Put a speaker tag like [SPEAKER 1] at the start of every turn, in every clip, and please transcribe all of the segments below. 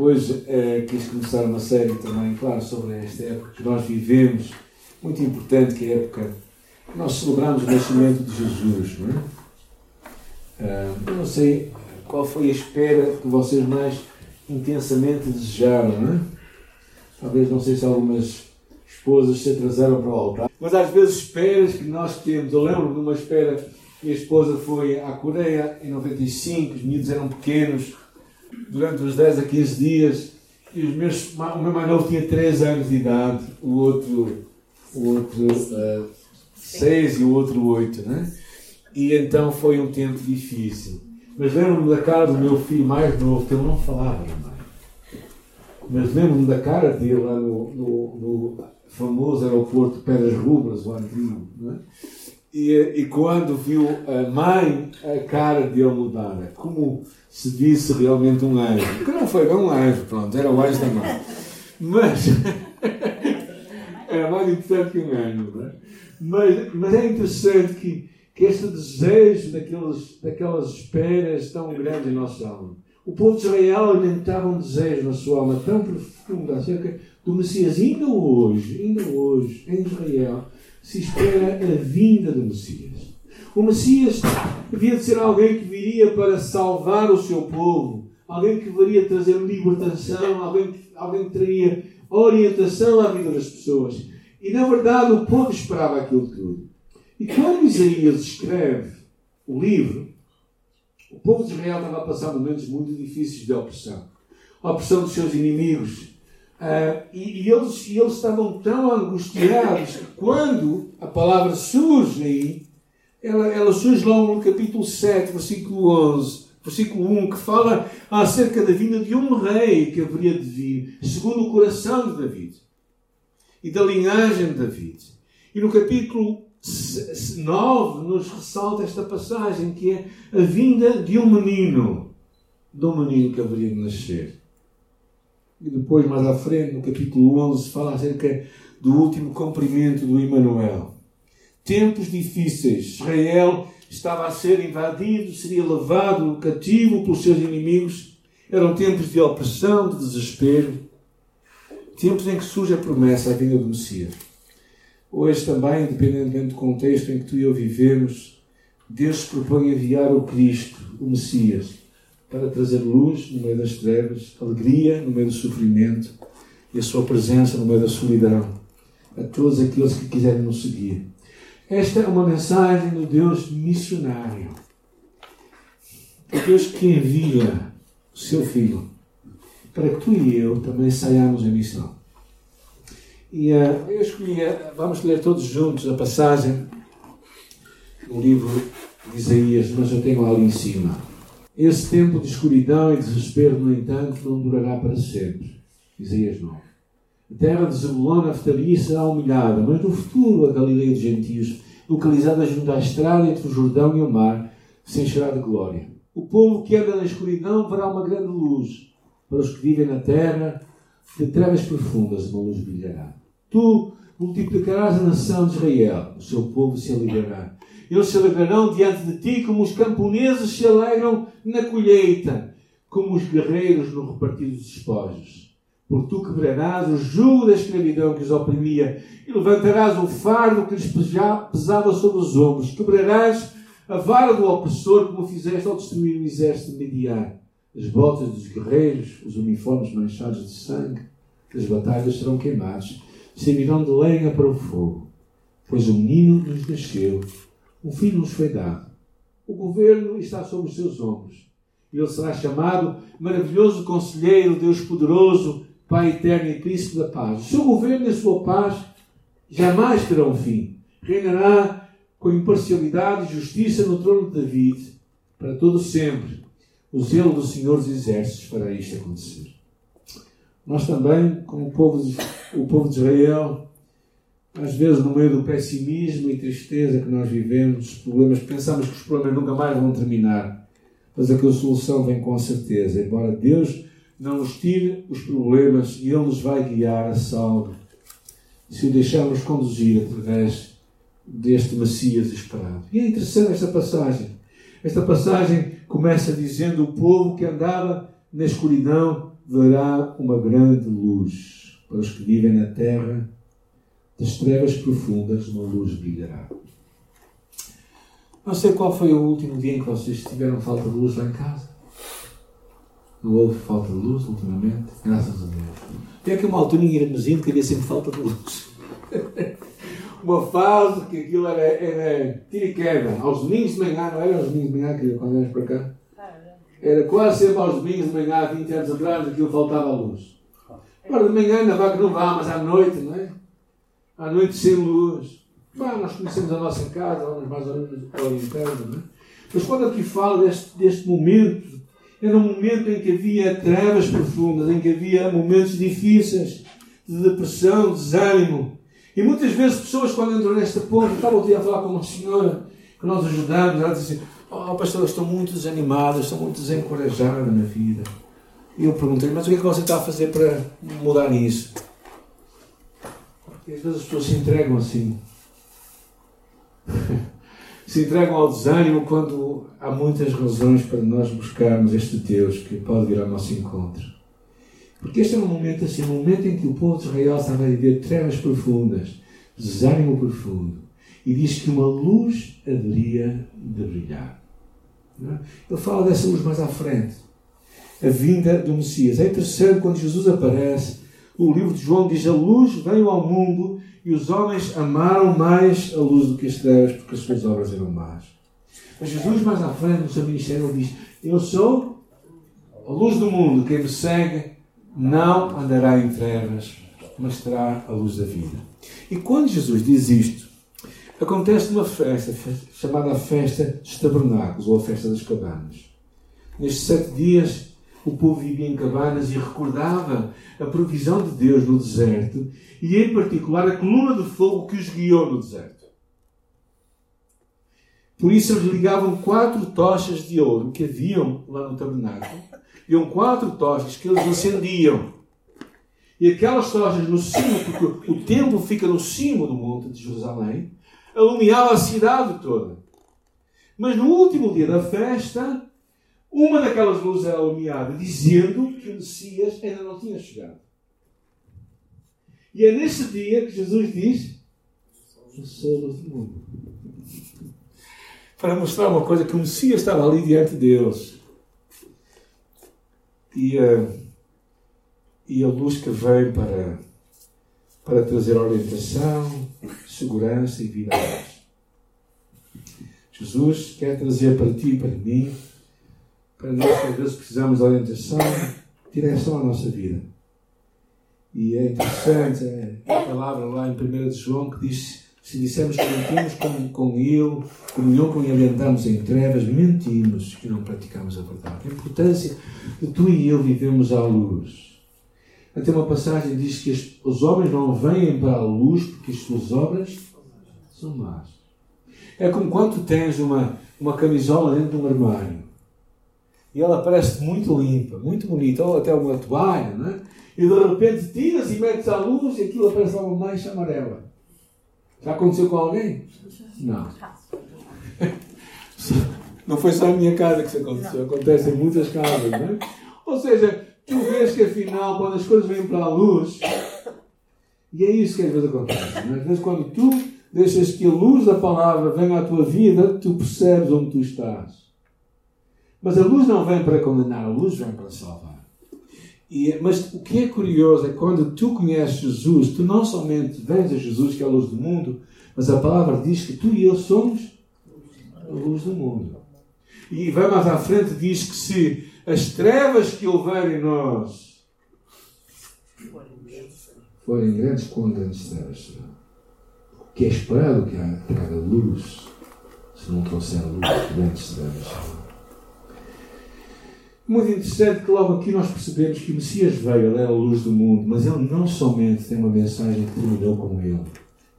[SPEAKER 1] Hoje é, quis começar uma série também, claro, sobre esta época que nós vivemos, muito importante, que é a época que nós celebramos o nascimento de Jesus, não é? Ah, eu não sei qual foi a espera que vocês mais intensamente desejaram, não é? Talvez, não sei se algumas esposas se atrasaram para o altar, mas às vezes esperas que nós temos. Eu lembro de uma espera, minha esposa foi à Coreia em 95, os miúdos eram pequenos, durante uns 10 a 15 dias, e os meus, o meu mais novo tinha 3 anos de idade, o outro, o outro uh, 6 e o outro 8, né? E então foi um tempo difícil. Mas lembro-me da cara do meu filho mais novo, que ele não falava mais. Mas lembro-me da cara dele lá no, no, no famoso aeroporto Pedras Rubras, o antigo. Né? E, e quando viu a mãe, a cara dele mudar, como se disse realmente um anjo. Que não foi bem um anjo, pronto, era o anjo da mãe. Mas era mais interessante que um anjo. Não é? mas, mas é interessante que, que este desejo daqueles, daquelas esperas tão grandes em nossa alma. O povo de Israel alimentava um desejo na sua alma tão profundo acerca do Messias. Ainda hoje, ainda hoje, em Israel, se espera a vinda do Messias. O Messias havia de ser alguém que viria para salvar o seu povo, alguém que viria trazer libertação, alguém alguém que traria orientação à vida das pessoas. E na verdade o povo esperava aquilo tudo. E quando Isaías escreve o livro, o povo de Israel estava a passar momentos muito difíceis de opressão. A opressão dos seus inimigos, Uh, e, e, eles, e eles estavam tão angustiados que quando a palavra surge aí, ela, ela surge logo no capítulo 7, versículo 11, versículo 1, que fala acerca da vinda de um rei que haveria de vir, segundo o coração de David e da linhagem de David. E no capítulo 9 nos ressalta esta passagem que é a vinda de um menino, de um menino que haveria de nascer. E depois, mais à frente, no capítulo 11, fala acerca do último cumprimento do Emmanuel. Tempos difíceis. Israel estava a ser invadido, seria levado cativo pelos seus inimigos. Eram tempos de opressão, de desespero. Tempos em que surge a promessa, a vinda do Messias. Hoje também, independentemente do contexto em que tu e eu vivemos, Deus se propõe enviar o Cristo, o Messias, para trazer luz no meio das trevas, alegria no meio do sofrimento e a sua presença no meio da solidão a todos aqueles que quiserem nos seguir. Esta é uma mensagem do Deus missionário. O Deus que envia o seu Filho para que tu e eu também saiamos em missão. E uh, eu escolhi, uh, vamos ler todos juntos a passagem do livro de Isaías, mas eu tenho ali em cima. Esse tempo de escuridão e desespero, no entanto, não durará para sempre. Isaías 9. A terra de Zebulon, Naftali será humilhada, mas no futuro a Galileia dos gentios, localizada junto à estrada entre o Jordão e o mar, se encherá de glória. O povo que anda na escuridão verá uma grande luz. Para os que vivem na terra, de trevas profundas uma luz brilhará. Tu multiplicarás a nação de Israel, o seu povo se alegrará. Eles se alegrarão diante de ti como os camponeses se alegram na colheita, como os guerreiros no repartir dos despojos. Porque tu quebrarás o jugo da escravidão que os oprimia e levantarás o fardo que lhes pesava sobre os ombros. Quebrarás a vara do opressor como fizeste ao destruir o exército de Midian. As botas dos guerreiros, os uniformes manchados de sangue das batalhas serão queimados, servirão de lenha para o fogo. Pois o menino nos nasceu um filho nos foi dado. O governo está sobre os seus ombros. Ele será chamado Maravilhoso Conselheiro, Deus Poderoso, Pai Eterno e Príncipe da Paz. O seu governo e a sua paz jamais terão fim. Reinará com imparcialidade e justiça no trono de David para todo sempre. O zelo do Senhor dos Exércitos fará isto acontecer. Nós também, como o povo de, o povo de Israel, às vezes no meio do pessimismo e tristeza que nós vivemos, problemas, pensamos que os problemas nunca mais vão terminar. Mas a solução vem com certeza. Embora Deus não nos tire os problemas e Ele nos vai guiar a salvo. Se o deixarmos conduzir através deste Messias esperado. E é interessante esta passagem. Esta passagem começa dizendo o povo que andava na escuridão verá uma grande luz para os que vivem na terra, das trevas profundas uma luz brilhará. Não sei qual foi o último dia em que vocês tiveram falta de luz lá em casa. Não houve falta de luz ultimamente, graças a Deus. Tem aqui uma altura em Irmezinho que havia sempre falta de luz. uma fase que aquilo era, era tira e queda. Aos domingos de manhã, não era aos domingos de manhã, que quando íamos para cá? Era quase sempre aos domingos de manhã, há 20 anos atrás, aquilo faltava a luz. Agora de manhã vai que não vá, mas à noite, não é? À noite sem luz. Bah, nós conhecemos a nossa casa, vamos mais ou menos orientando, não é? Mas quando aqui fala deste, deste momento, era um momento em que havia trevas profundas, em que havia momentos difíceis, de depressão, desânimo. E muitas vezes pessoas, quando entram nesta ponto, estava o dia a falar com uma senhora que nós ajudamos, ela assim, oh pastor, estou muito desanimada, estou muito desencorajada na vida. E eu perguntei mas o que é que você está a fazer para mudar isso? Porque às vezes as pessoas se entregam assim. se entregam ao desânimo quando há muitas razões para nós buscarmos este Deus que pode vir ao nosso encontro. Porque este é um momento assim, um momento em que o povo de Israel estava a viver trevas profundas, desânimo profundo. E diz que uma luz haveria de brilhar. É? Ele fala dessa luz mais à frente. A vinda do Messias. É interessante quando Jesus aparece. O livro de João diz: A luz veio ao mundo e os homens amaram mais a luz do que as trevas, porque as suas obras eram más. Mas Jesus, mais à frente, no seu ministério, diz: Eu sou a luz do mundo. Quem me segue não andará em trevas, mas terá a luz da vida. E quando Jesus diz isto, acontece numa festa chamada Festa dos Tabernáculos, ou a Festa das Cabanas. Nestes sete dias, o povo vivia em cabanas e recordava a provisão de Deus no deserto e, em particular, a coluna de fogo que os guiou no deserto. Por isso, eles ligavam quatro tochas de ouro que haviam lá no tabernáculo. Iam quatro tochas que eles acendiam. E aquelas tochas no cimo, porque o templo fica no cimo do monte de Jerusalém, alumiava a cidade toda. Mas no último dia da festa, uma daquelas luzes era alumiada, dizendo que o Messias ainda não tinha chegado. E é nesse dia que Jesus diz: Eu sou a luz do mundo. Para mostrar uma coisa que o Messias estava ali diante de Deus. E, uh, e a luz que vem para, para trazer orientação, segurança e vida. Jesus quer trazer para ti e para mim para nós, às vezes, precisamos de orientação, direção à nossa vida. E é interessante é, a palavra lá em 1 João que diz: se dissermos que mentimos com, com Ele, comunhão com Ele andamos em trevas, mentimos que não praticamos a verdade. A importância de tu e eu vivemos à luz. Até uma passagem diz que os homens não vêm para a luz porque as suas obras são más. É como quando tens uma, uma camisola dentro de um armário e ela parece muito limpa, muito bonita, ou até uma toalha, né? e de repente tiras e metes à luz e aquilo aparece uma mancha amarela. Já aconteceu com alguém? Não. Não foi só a minha casa que isso aconteceu, acontece em muitas casas, não é? Ou seja, tu vês que afinal, quando as coisas vêm para a luz, e é isso que às vezes acontece, não é? às vezes quando tu deixas que a luz da palavra venha à tua vida, tu percebes onde tu estás. Mas a luz não vem para condenar, a luz vem para salvar. E, mas o que é curioso é quando tu conheces Jesus, tu não somente vens a Jesus, que é a luz do mundo, mas a palavra diz que tu e eu somos a luz do mundo. E vai mais à frente, diz que se as trevas que houver em nós forem grandes, quão grandes trevas. O que é esperado que traga luz, se não trouxer luz, grandes trevas serão. Muito interessante que logo aqui nós percebemos que o Messias veio, ele é a luz do mundo, mas ele não somente tem uma mensagem que terminou com ele,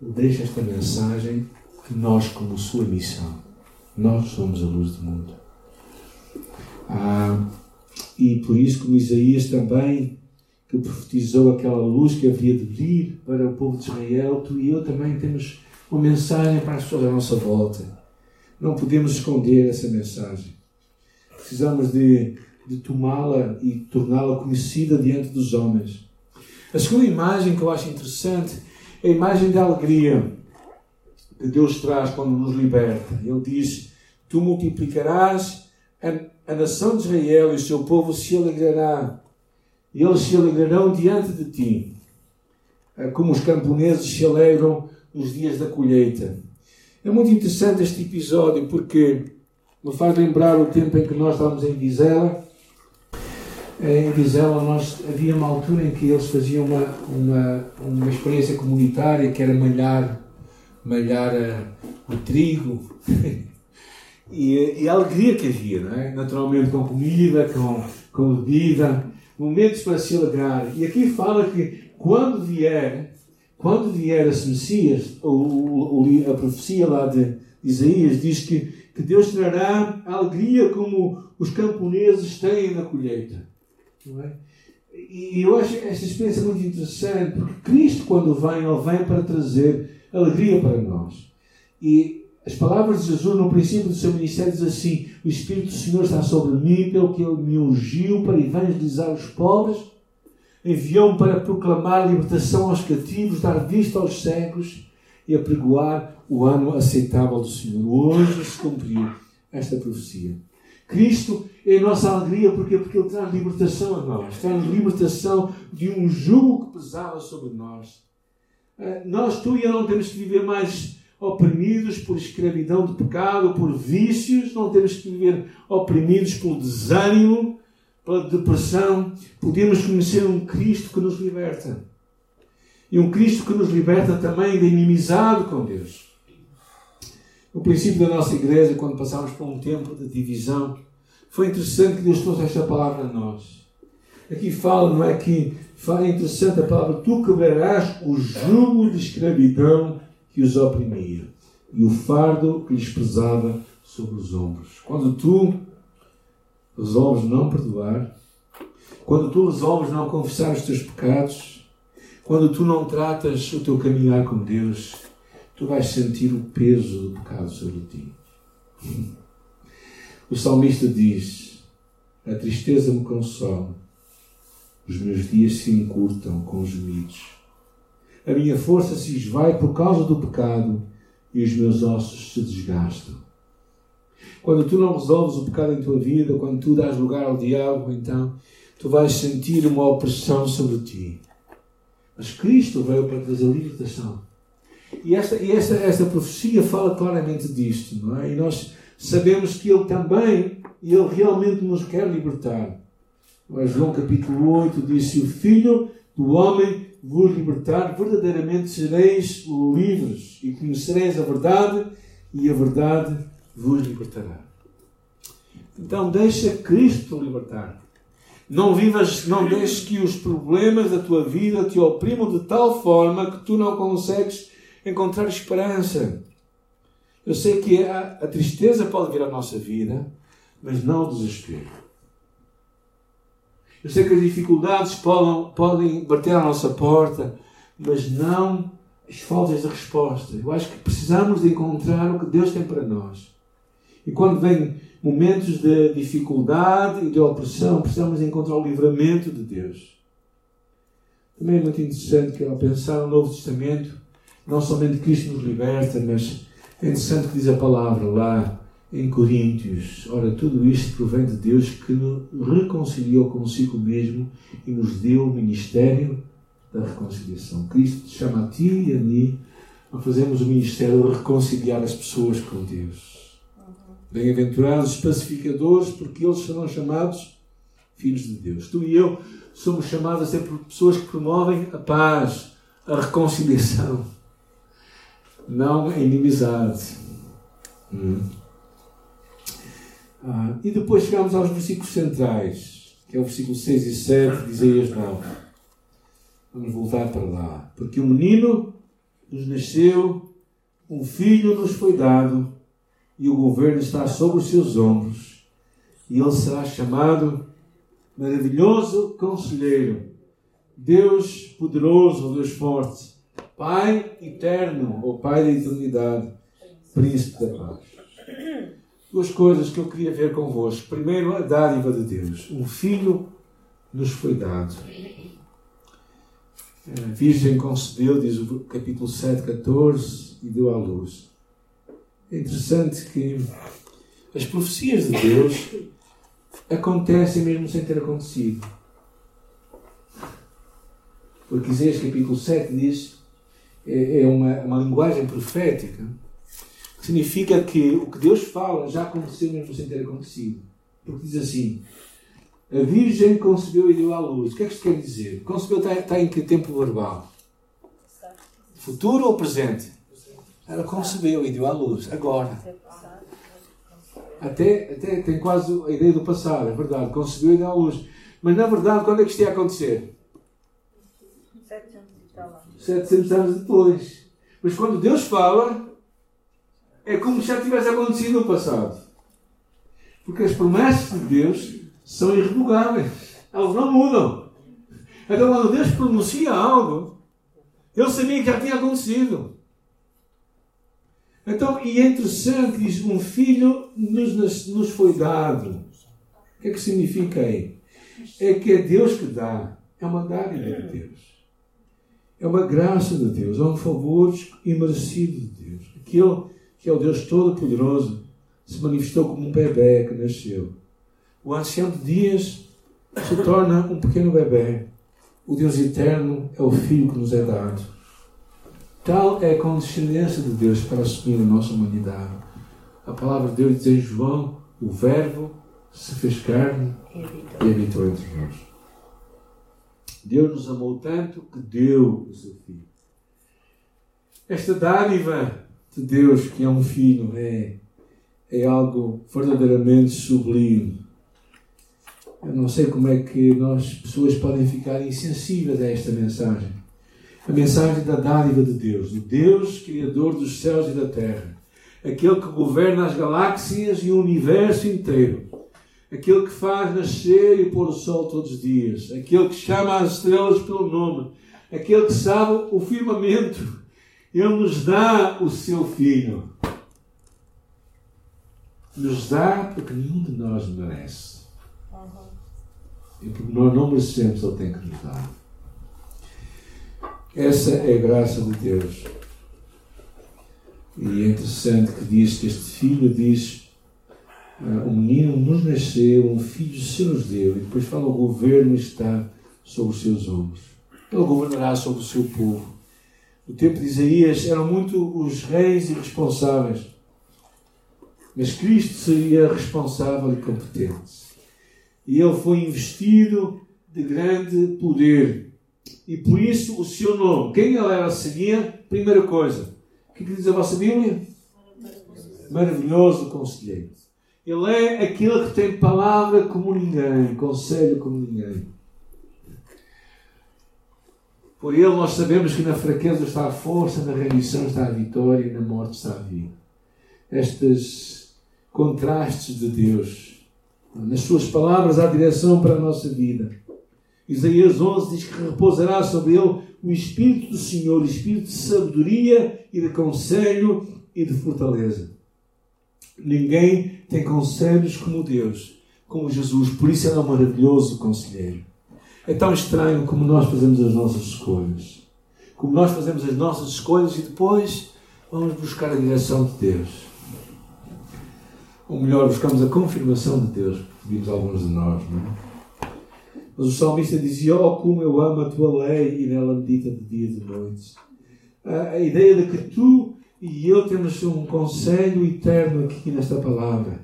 [SPEAKER 1] ele deixa esta mensagem a nós como sua missão. Nós somos a luz do mundo. Ah, e por isso, como Isaías também, que profetizou aquela luz que havia de vir para o povo de Israel, tu e eu também temos uma mensagem para as pessoas à nossa volta. Não podemos esconder essa mensagem. Precisamos de de tomá-la e torná-la conhecida diante dos homens. A segunda imagem que eu acho interessante é a imagem da alegria que Deus traz quando nos liberta. Ele diz: Tu multiplicarás a, a nação de Israel e o seu povo se alegrará. E eles se alegrarão diante de ti, é como os camponeses se alegram nos dias da colheita. É muito interessante este episódio porque me faz lembrar o tempo em que nós estávamos em Vizela. Em Vizela nós, havia uma altura em que eles faziam uma, uma, uma experiência comunitária que era malhar, malhar uh, o trigo e, e, a alegria que havia, não é? naturalmente com comida, com, com bebida, momentos para se alegrar. E aqui fala que quando vier quando vier esse Messias, ou, a profecia lá de Isaías diz que, que Deus trará alegria como os camponeses têm na colheita. Não é? E eu acho esta experiência muito interessante, porque Cristo, quando vem, Ele vem para trazer alegria para nós. E as palavras de Jesus no princípio do seu ministério diz assim: O Espírito do Senhor está sobre mim, pelo que Ele me ungiu para evangelizar os pobres enviou-me para proclamar libertação aos cativos, dar vista aos cegos e apregoar o ano aceitável do Senhor. Hoje se cumpriu esta profecia. Cristo é a nossa alegria porque, porque Ele traz libertação a nós, traz libertação de um jugo que pesava sobre nós. Eh, nós, tu e eu, não temos que viver mais oprimidos por escravidão de pecado, por vícios, não temos que viver oprimidos pelo desânimo, pela depressão, podemos conhecer um Cristo que nos liberta. E um Cristo que nos liberta também da inimizade com Deus. No princípio da nossa igreja, quando passámos por um tempo de divisão, foi interessante que Deus trouxe esta palavra a nós. Aqui fala, não é que fala é interessante a palavra, tu quebrarás o jugo de escravidão que os oprimia e o fardo que lhes pesava sobre os ombros. Quando tu resolves não perdoar, quando tu resolves não confessar os teus pecados, quando tu não tratas o teu caminhar com Deus, tu vais sentir o peso do pecado sobre ti. O salmista diz: A tristeza me consola, os meus dias se encurtam com gemidos. A minha força se esvai por causa do pecado e os meus ossos se desgastam. Quando tu não resolves o pecado em tua vida, quando tu dás lugar ao diabo, então tu vais sentir uma opressão sobre ti. Mas Cristo veio para trazer libertação. E esta, e esta, esta profecia fala claramente disto, não é? E nós sabemos que Ele também, Ele realmente nos quer libertar. Mas João capítulo 8 disse: O Filho do Homem vos libertar, verdadeiramente sereis livres e conhecereis a verdade, e a verdade vos libertará. Então deixa Cristo libertar. Não vivas, não deixes que os problemas da tua vida te oprimam de tal forma que tu não consegues encontrar esperança. Eu sei que a, a tristeza pode vir à nossa vida, mas não o desespero. Eu sei que as dificuldades podem, podem bater à nossa porta, mas não as faltas de resposta. Eu acho que precisamos de encontrar o que Deus tem para nós. E quando vem momentos de dificuldade e de opressão, precisamos encontrar o livramento de Deus. Também é muito interessante que ao pensar no Novo Testamento, não somente Cristo nos liberta, mas é interessante que diz a palavra lá em Coríntios. Ora, tudo isto provém de Deus que nos reconciliou consigo mesmo e nos deu o ministério da reconciliação. Cristo chama a ti e a mim a fazermos o ministério de reconciliar as pessoas com Deus. Bem-aventurados os pacificadores, porque eles serão chamados filhos de Deus. Tu e eu somos chamados a ser pessoas que promovem a paz, a reconciliação, não inimizade. Hum. Ah, e depois chegamos aos versículos centrais, que é o versículo 6 e 7 de Isaías 9. Vamos voltar para lá. Porque um menino nos nasceu, um filho nos foi dado e o governo está sobre os seus ombros, e ele será chamado Maravilhoso Conselheiro, Deus Poderoso, Deus Forte, Pai Eterno, ou Pai da Eternidade, Príncipe da Paz. duas coisas que eu queria ver convosco. Primeiro, a dádiva de Deus. Um filho nos foi dado. A Virgem concebeu, diz o capítulo 7, 14, e deu à luz. É interessante que as profecias de Deus acontecem mesmo sem ter acontecido. Porque Isaías capítulo 7 diz, é, é uma, uma linguagem profética, que significa que o que Deus fala já aconteceu mesmo sem ter acontecido. Porque diz assim, a Virgem concebeu e deu à luz. O que é que isto quer dizer? Concebeu está, está em que tempo verbal? Futuro ou presente? Ela concebeu e deu à luz. Agora. Até, até tem quase a ideia do passado, é verdade. Concebeu e deu à luz. Mas na verdade, quando é que isto ia acontecer? 700 anos depois. Mas quando Deus fala, é como se já tivesse acontecido no passado. Porque as promessas de Deus são irrevogáveis. Elas não mudam. Então, quando Deus pronuncia algo, ele sabia que já tinha acontecido. Então, e é interessante, diz: um filho nos, nos foi dado. O que é que significa aí? É que é Deus que dá. É uma dádiva de Deus. É uma graça de Deus. É um favor imerecido de Deus. Aquele que é o Deus Todo-Poderoso se manifestou como um bebê que nasceu. O ancião de dias se torna um pequeno bebê. O Deus eterno é o Filho que nos é dado. Tal é a condescendência de Deus para assumir a nossa humanidade. A palavra de Deus diz em João: o Verbo se fez carne e habitou entre nós. Deus nos amou tanto que deu o seu Filho. Esta dádiva de Deus, que é um Filho, é, é algo verdadeiramente sublime. Eu não sei como é que nós, pessoas, podem ficar insensíveis a esta mensagem. A mensagem da dádiva de Deus, o Deus Criador dos céus e da terra, aquele que governa as galáxias e o universo inteiro, aquele que faz nascer e pôr o sol todos os dias, aquele que chama as estrelas pelo nome, aquele que sabe o firmamento, ele nos dá o seu Filho. Nos dá porque nenhum de nós merece. E porque nós não merecemos, Ele tem que nos dar. Essa é a graça de Deus. E é interessante que diz que este filho diz: uh, um menino nos nasceu, um filho se nos deu, e depois fala: o governo está sobre os seus ombros. Ele governará sobre o seu povo. No tempo de Isaías eram muito os reis irresponsáveis, mas Cristo seria responsável e competente e ele foi investido de grande poder. E por isso o seu nome, quem ele era, seguia, primeira coisa, o que, diz a vossa Bíblia? Maravilhoso conselheiro. Ele é aquele que tem palavra como ninguém, conselho como ninguém. Por ele nós sabemos que na fraqueza está a força, na rendição está a vitória e na morte está a vida. Estes contrastes de Deus nas suas palavras, há direção para a nossa vida. Isaías 11 diz que repousará sobre ele o Espírito do Senhor, o Espírito de sabedoria e de conselho e de fortaleza. Ninguém tem conselhos como Deus, como Jesus, por isso ele é um maravilhoso conselheiro. É tão estranho como nós fazemos as nossas escolhas. Como nós fazemos as nossas escolhas e depois vamos buscar a direção de Deus ou melhor, buscamos a confirmação de Deus, pedimos alguns de nós, não é? Mas o salmista dizia: Oh, como eu amo a tua lei e nela medita de dia e de noite. A ideia de que tu e eu temos um conselho eterno aqui nesta palavra.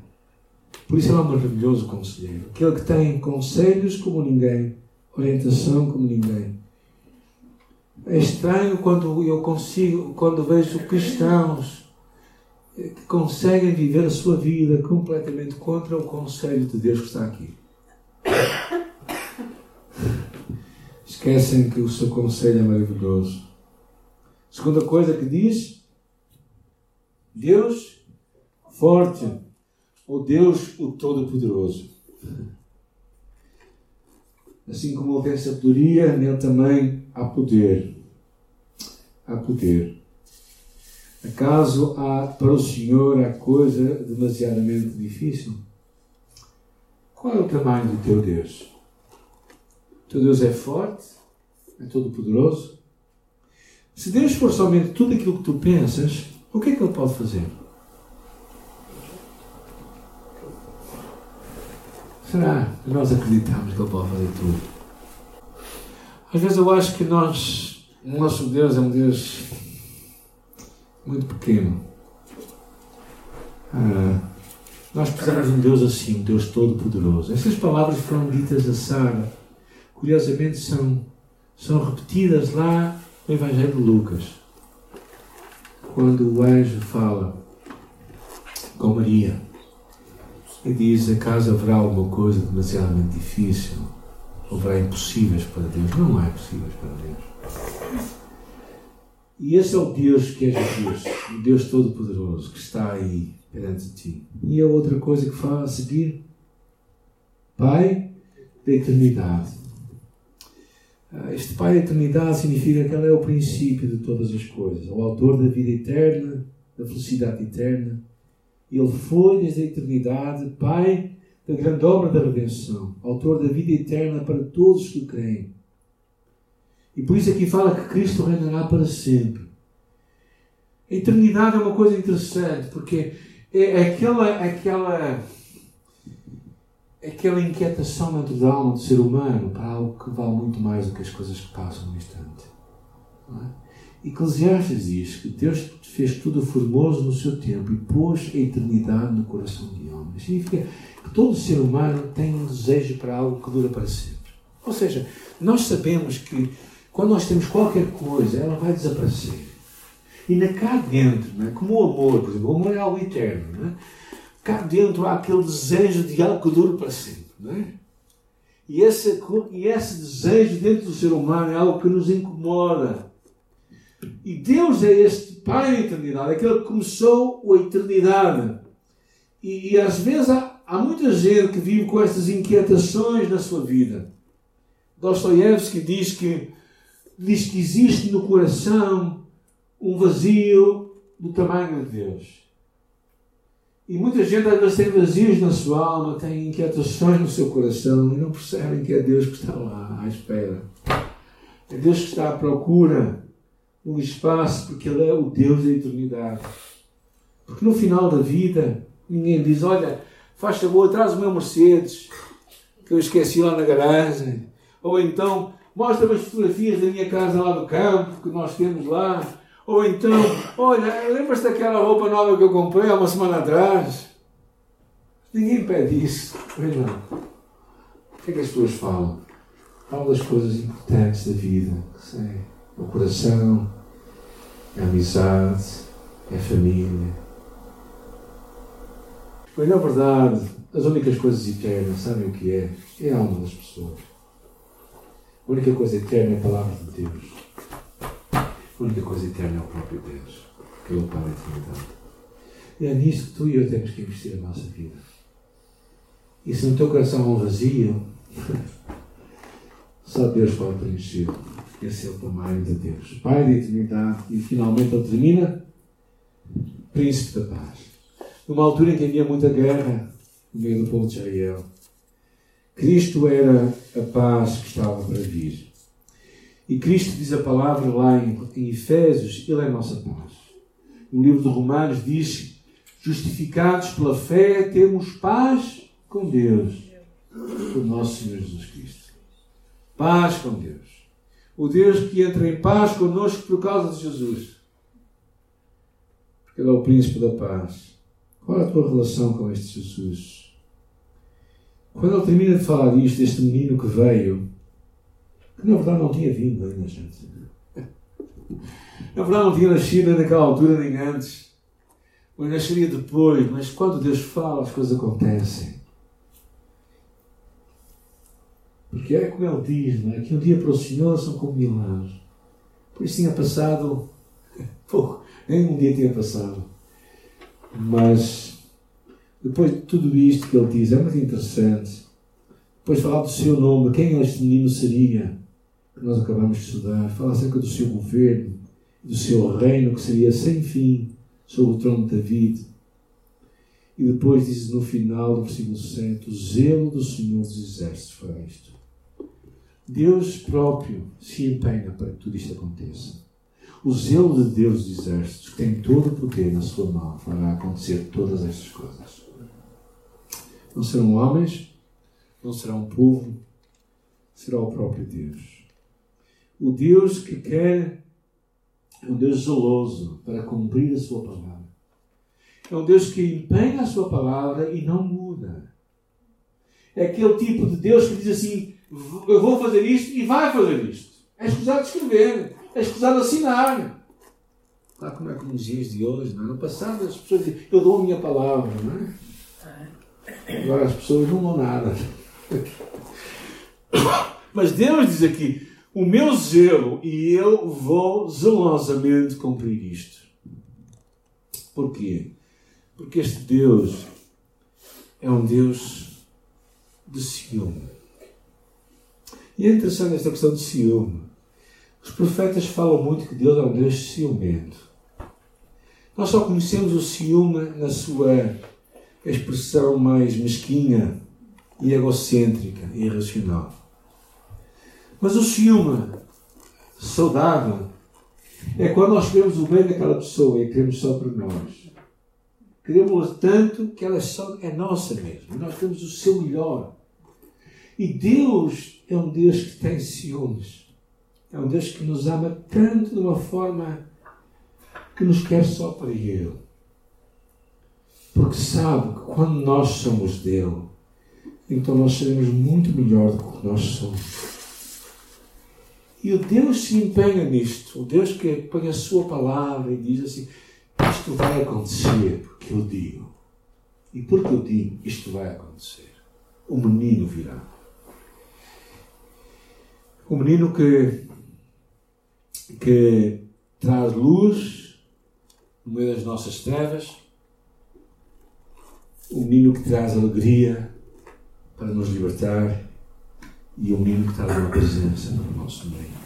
[SPEAKER 1] Por isso é um maravilhoso conselheiro. Aquele que tem conselhos como ninguém, orientação como ninguém. É estranho quando eu consigo, quando vejo cristãos que conseguem viver a sua vida completamente contra o conselho de Deus que está aqui. Esquecem que o seu conselho é maravilhoso. Segunda coisa que diz: Deus forte, ou Deus o Todo-Poderoso. Assim como tem sabedoria, nele também há poder. Há poder. Acaso há para o Senhor a coisa demasiadamente difícil? Qual é o tamanho do teu Deus? O teu Deus é forte? É todo-poderoso? Se Deus for somente tudo aquilo que tu pensas, o que é que Ele pode fazer? Será que nós acreditamos que Ele pode fazer tudo? Às vezes eu acho que nós, o nosso Deus é um Deus muito pequeno. Ah, nós precisamos de um Deus assim, um Deus todo-poderoso. Essas palavras foram ditas a Sara. Curiosamente, são, são repetidas lá no Evangelho de Lucas. Quando o anjo fala com Maria e diz: Acaso haverá alguma coisa demasiadamente difícil? Haverá impossíveis para Deus? Não há impossíveis para Deus. E esse é o Deus que é Jesus, o Deus Todo-Poderoso que está aí perante ti. E a outra coisa que fala a seguir: Pai da eternidade. Ah, este Pai da eternidade significa que Ele é o princípio de todas as coisas, o autor da vida eterna, da felicidade eterna. Ele foi desde a eternidade Pai da grande obra da redenção, autor da vida eterna para todos que creem. E por isso aqui fala que Cristo reinará para sempre. A eternidade é uma coisa interessante, porque é aquela, aquela, aquela inquietação dentro da alma do ser humano para algo que vale muito mais do que as coisas que passam no instante. Não é? Eclesiastes diz que Deus fez tudo formoso no seu tempo e pôs a eternidade no coração de homens. Significa que todo ser humano tem um desejo para algo que dura para sempre. Ou seja, nós sabemos que quando nós temos qualquer coisa, ela vai desaparecer. E na cá dentro, é? como o amor, por exemplo, o amor é algo eterno. É? Cá dentro há aquele desejo de algo que dure para sempre. É? E, esse, e esse desejo dentro do ser humano é algo que nos incomoda. E Deus é este Pai da eternidade, aquele que começou a eternidade. E, e às vezes há, há muita gente que vive com estas inquietações na sua vida. Dostoiévski diz que diz que existe no coração um vazio do tamanho de Deus. E muita gente às vezes tem vazios na sua alma, tem inquietações no seu coração e não percebem que é Deus que está lá à espera. É Deus que está à procura no espaço, porque Ele é o Deus da eternidade. Porque no final da vida, ninguém diz: Olha, faz favor, traz o meu Mercedes, que eu esqueci lá na garagem. Ou então, mostra-me as fotografias da minha casa lá do campo que nós temos lá. Ou então, olha, lembras-te daquela roupa nova que eu comprei há uma semana atrás? Ninguém pede isso. Veja O que é que as pessoas falam? Falam das coisas importantes da vida. Sei. O coração, a amizade, a família. Mas na verdade, as únicas coisas eternas, sabem o que é? É a alma das pessoas. A única coisa eterna é a palavra de Deus. A única coisa eterna é o próprio Deus, que é o Pai da eternidade. É nisso que tu e eu temos que investir a nossa vida. E se no teu coração há um vazio, só Deus pode preencher. Esse é o tamanho de Deus. Pai da eternidade. E finalmente ele termina. Príncipe da paz. Numa altura em que havia muita guerra no meio do povo de Israel Cristo era a paz que estava para vir. E Cristo diz a palavra lá em, em Efésios, Ele é a nossa paz. No livro de Romanos diz: justificados pela fé, temos paz com Deus, por nosso Senhor Jesus Cristo. Paz com Deus. O Deus que entra em paz conosco por causa de Jesus. Porque Ele é o príncipe da paz. Qual é a tua relação com este Jesus? Quando ele termina de falar disto, deste menino que veio, que na verdade não tinha vindo ainda, gente. Na verdade não tinha nascido naquela altura nem antes. Ou nasceria depois, mas quando Deus fala, as coisas acontecem. Porque é como ele diz, não é? que um dia para o Senhor são como mil anos. Por isso tinha passado, pouco, nem um dia tinha passado. Mas depois de tudo isto que ele diz, é muito interessante. Depois falar do seu nome, quem este menino seria, que nós acabamos de estudar. Fala acerca do seu governo, do seu reino, que seria sem fim, sobre o trono de David. E depois diz no final do versículo 7: O zelo do Senhor dos Exércitos fará isto. Deus próprio se empenha para que tudo isto aconteça. O zelo de Deus dos Exércitos, que tem todo o poder na sua mão, fará acontecer todas estas coisas. Não serão homens, não será um povo, será o próprio Deus. O Deus que quer é um Deus zeloso para cumprir a sua palavra. É um Deus que empenha a sua palavra e não muda. É aquele tipo de Deus que diz assim: Eu vou fazer isto e vai fazer isto. É escusado escrever, é escusado assinar. Claro, como é como nos dias de hoje, não é? No passado as pessoas diziam: Eu dou a minha palavra, não é? Agora as pessoas não dão nada. Mas Deus diz aqui: o meu zelo e eu vou zelosamente cumprir isto. Porquê? Porque este Deus é um Deus de ciúme. E é interessante esta questão de ciúme. Os profetas falam muito que Deus é um Deus ciumento. Nós só conhecemos o ciúme na sua expressão mais mesquinha e egocêntrica e irracional. Mas o ciúme saudável é quando nós queremos o bem daquela pessoa e queremos só para nós. Queremos tanto que ela só é nossa mesmo. Nós queremos o seu melhor. E Deus é um Deus que tem ciúmes. É um Deus que nos ama tanto de uma forma que nos quer só para Ele. Porque sabe que quando nós somos dele, então nós seremos muito melhor do que nós somos. E o Deus se empenha nisto. O Deus que põe a sua palavra e diz assim: isto vai acontecer porque eu digo. E porque eu digo, isto vai acontecer. O menino virá. O menino que, que traz luz no meio das nossas trevas. O menino que traz alegria para nos libertar e o menino que traz uma presença no nosso meio.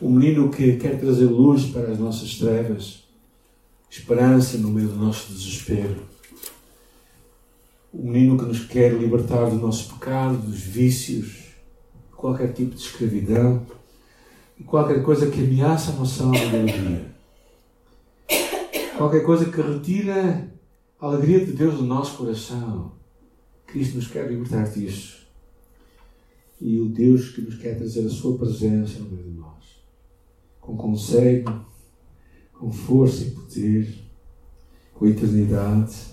[SPEAKER 1] O menino que quer trazer luz para as nossas trevas, esperança no meio do nosso desespero. O menino que nos quer libertar do nosso pecado, dos vícios, qualquer tipo de escravidão e qualquer coisa que ameaça a nossa de alegria. Qualquer coisa que retira a alegria de Deus do nosso coração. Cristo nos quer libertar disso e o Deus que nos quer trazer a sua presença no meio de nós. Com conselho, com força e poder, com eternidade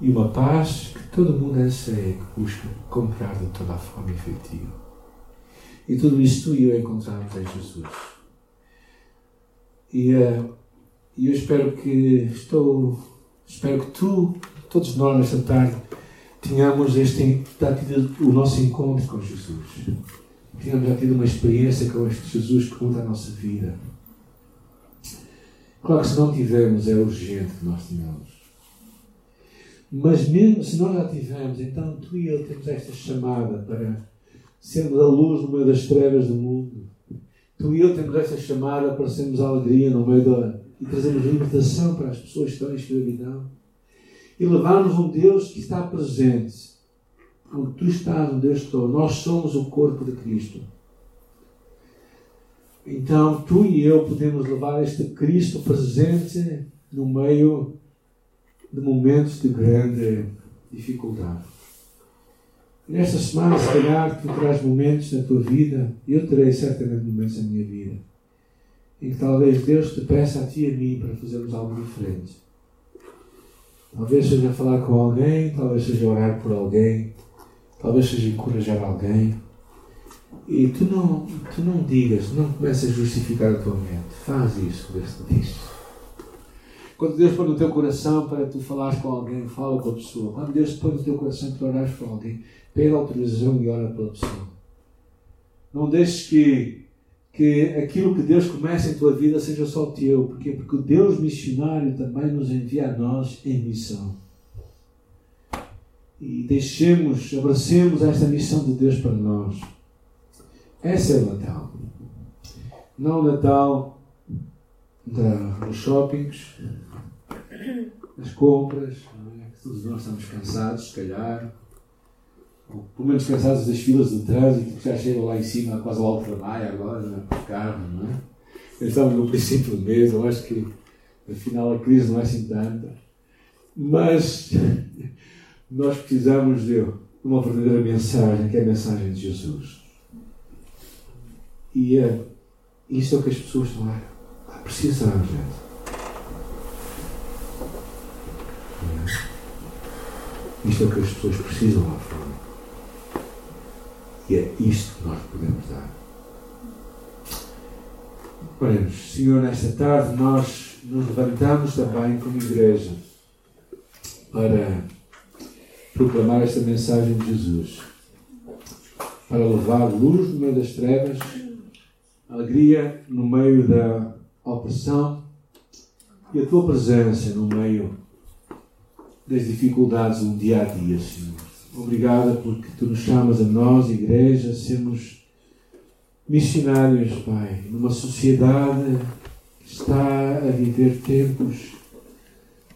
[SPEAKER 1] e uma paz que todo mundo anseia, que busca comprar de toda a forma efetiva. E tudo isso tu e eu encontramos em Jesus. E uh, eu espero que estou, espero que tu, todos nós nesta tarde, tínhamos este, tido o nosso encontro com Jesus. Tínhamos já tido uma experiência com este Jesus que muda a nossa vida. Claro que se não tivermos, é urgente que nós tenhamos. Mas mesmo se nós já tivermos, então tu e eu temos esta chamada para sermos a luz no meio das trevas do mundo. Tu e eu temos esta chamada para sermos a alegria no meio da. e trazermos libertação para as pessoas que estão em escravidão e levarmos um Deus que está presente. Onde tu estás, onde eu estou. Nós somos o corpo de Cristo. Então, tu e eu podemos levar este Cristo presente no meio de momentos de grande dificuldade. Nesta semana, se calhar, tu terás momentos na tua vida, e eu terei certamente momentos na minha vida, em que talvez Deus te peça a ti e a mim para fazermos algo diferente. Talvez seja falar com alguém, talvez seja orar por alguém, talvez seja encorajar alguém. E tu não, tu não digas, não comeces a justificar a tua mente. Faz isso, te diz. Quando Deus põe no teu coração para tu falares com alguém, fala com a pessoa. Quando Deus põe no teu coração para orares por alguém, pega a autorização e ora pela pessoa. Não deixes que que aquilo que Deus começa em tua vida seja só teu. Porquê? Porque o Deus missionário também nos envia a nós em missão. E deixemos, abracemos esta missão de Deus para nós. Essa é o Natal. Não o Natal nos shoppings, nas compras, é? todos nós estamos cansados, se calhar, pelo menos cansados das filas de trânsito, que já chegam lá em cima, quase ao alto da maia agora, né, por carro, não é? Estamos no princípio do mês, eu acho que afinal a crise não é assim tanta. Mas nós precisamos de uma verdadeira mensagem, que é a mensagem de Jesus. E é, isso é o que as pessoas estão a, a precisar, gente. Isto é o que as pessoas precisam lá fora. E é isto que nós podemos dar. Oremos, Senhor, nesta tarde nós nos levantamos também como igreja para proclamar esta mensagem de Jesus, para levar luz no meio das trevas, alegria no meio da opressão e a tua presença no meio das dificuldades do dia a dia, Senhor. Obrigada porque tu nos chamas a nós, igreja, a sermos missionários, Pai, numa sociedade que está a viver tempos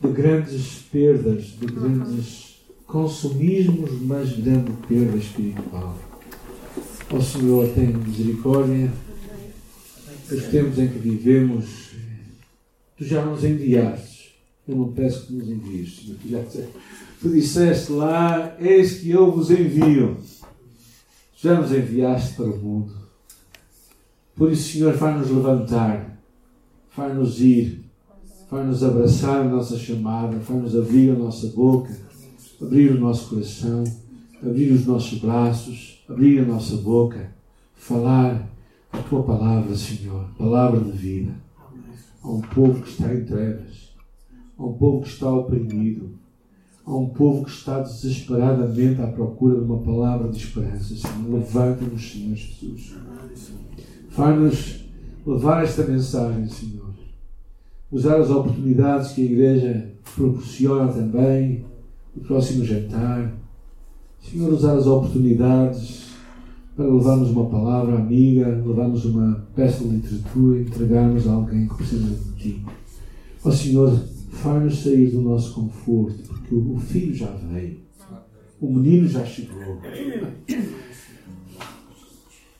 [SPEAKER 1] de grandes perdas, de grandes consumismos, mas grande perda espiritual. Ó Senhor, tem misericórdia. Os tempos em que vivemos, tu já nos enviaste eu não peço que nos envies, Senhor. Tu, já, tu disseste lá: Eis que eu vos envio. Já nos enviaste para o mundo. Por isso, Senhor, faz-nos levantar, faz-nos ir, faz-nos abraçar a nossa chamada, faz-nos abrir a nossa boca, abrir o nosso coração, abrir os nossos braços, abrir a nossa boca, falar a tua palavra, Senhor, palavra de vida, a um povo que está em trevas a um povo que está oprimido, a um povo que está desesperadamente à procura de uma palavra de esperança. Senhor, levanta-nos, Senhor Jesus. Faz-nos levar esta mensagem, Senhor. Usar as oportunidades que a Igreja proporciona também, o próximo jantar. Senhor, usar as oportunidades para levarmos uma palavra amiga, levarmos uma peça de literatura, entregarmos a alguém que precisa de Ti. Ó Senhor, Faz-nos sair do nosso conforto, porque o filho já veio, o menino já chegou.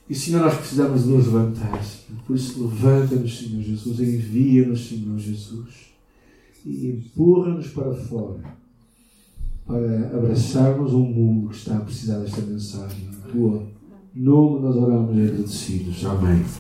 [SPEAKER 1] E Senhor, nós precisamos nos levantar. Por isso, levanta-nos, Senhor Jesus, envia-nos, Senhor Jesus, e empurra-nos para fora, para abraçarmos um mundo que está a precisar desta mensagem. Em tua nome nós oramos agradecidos. Amém.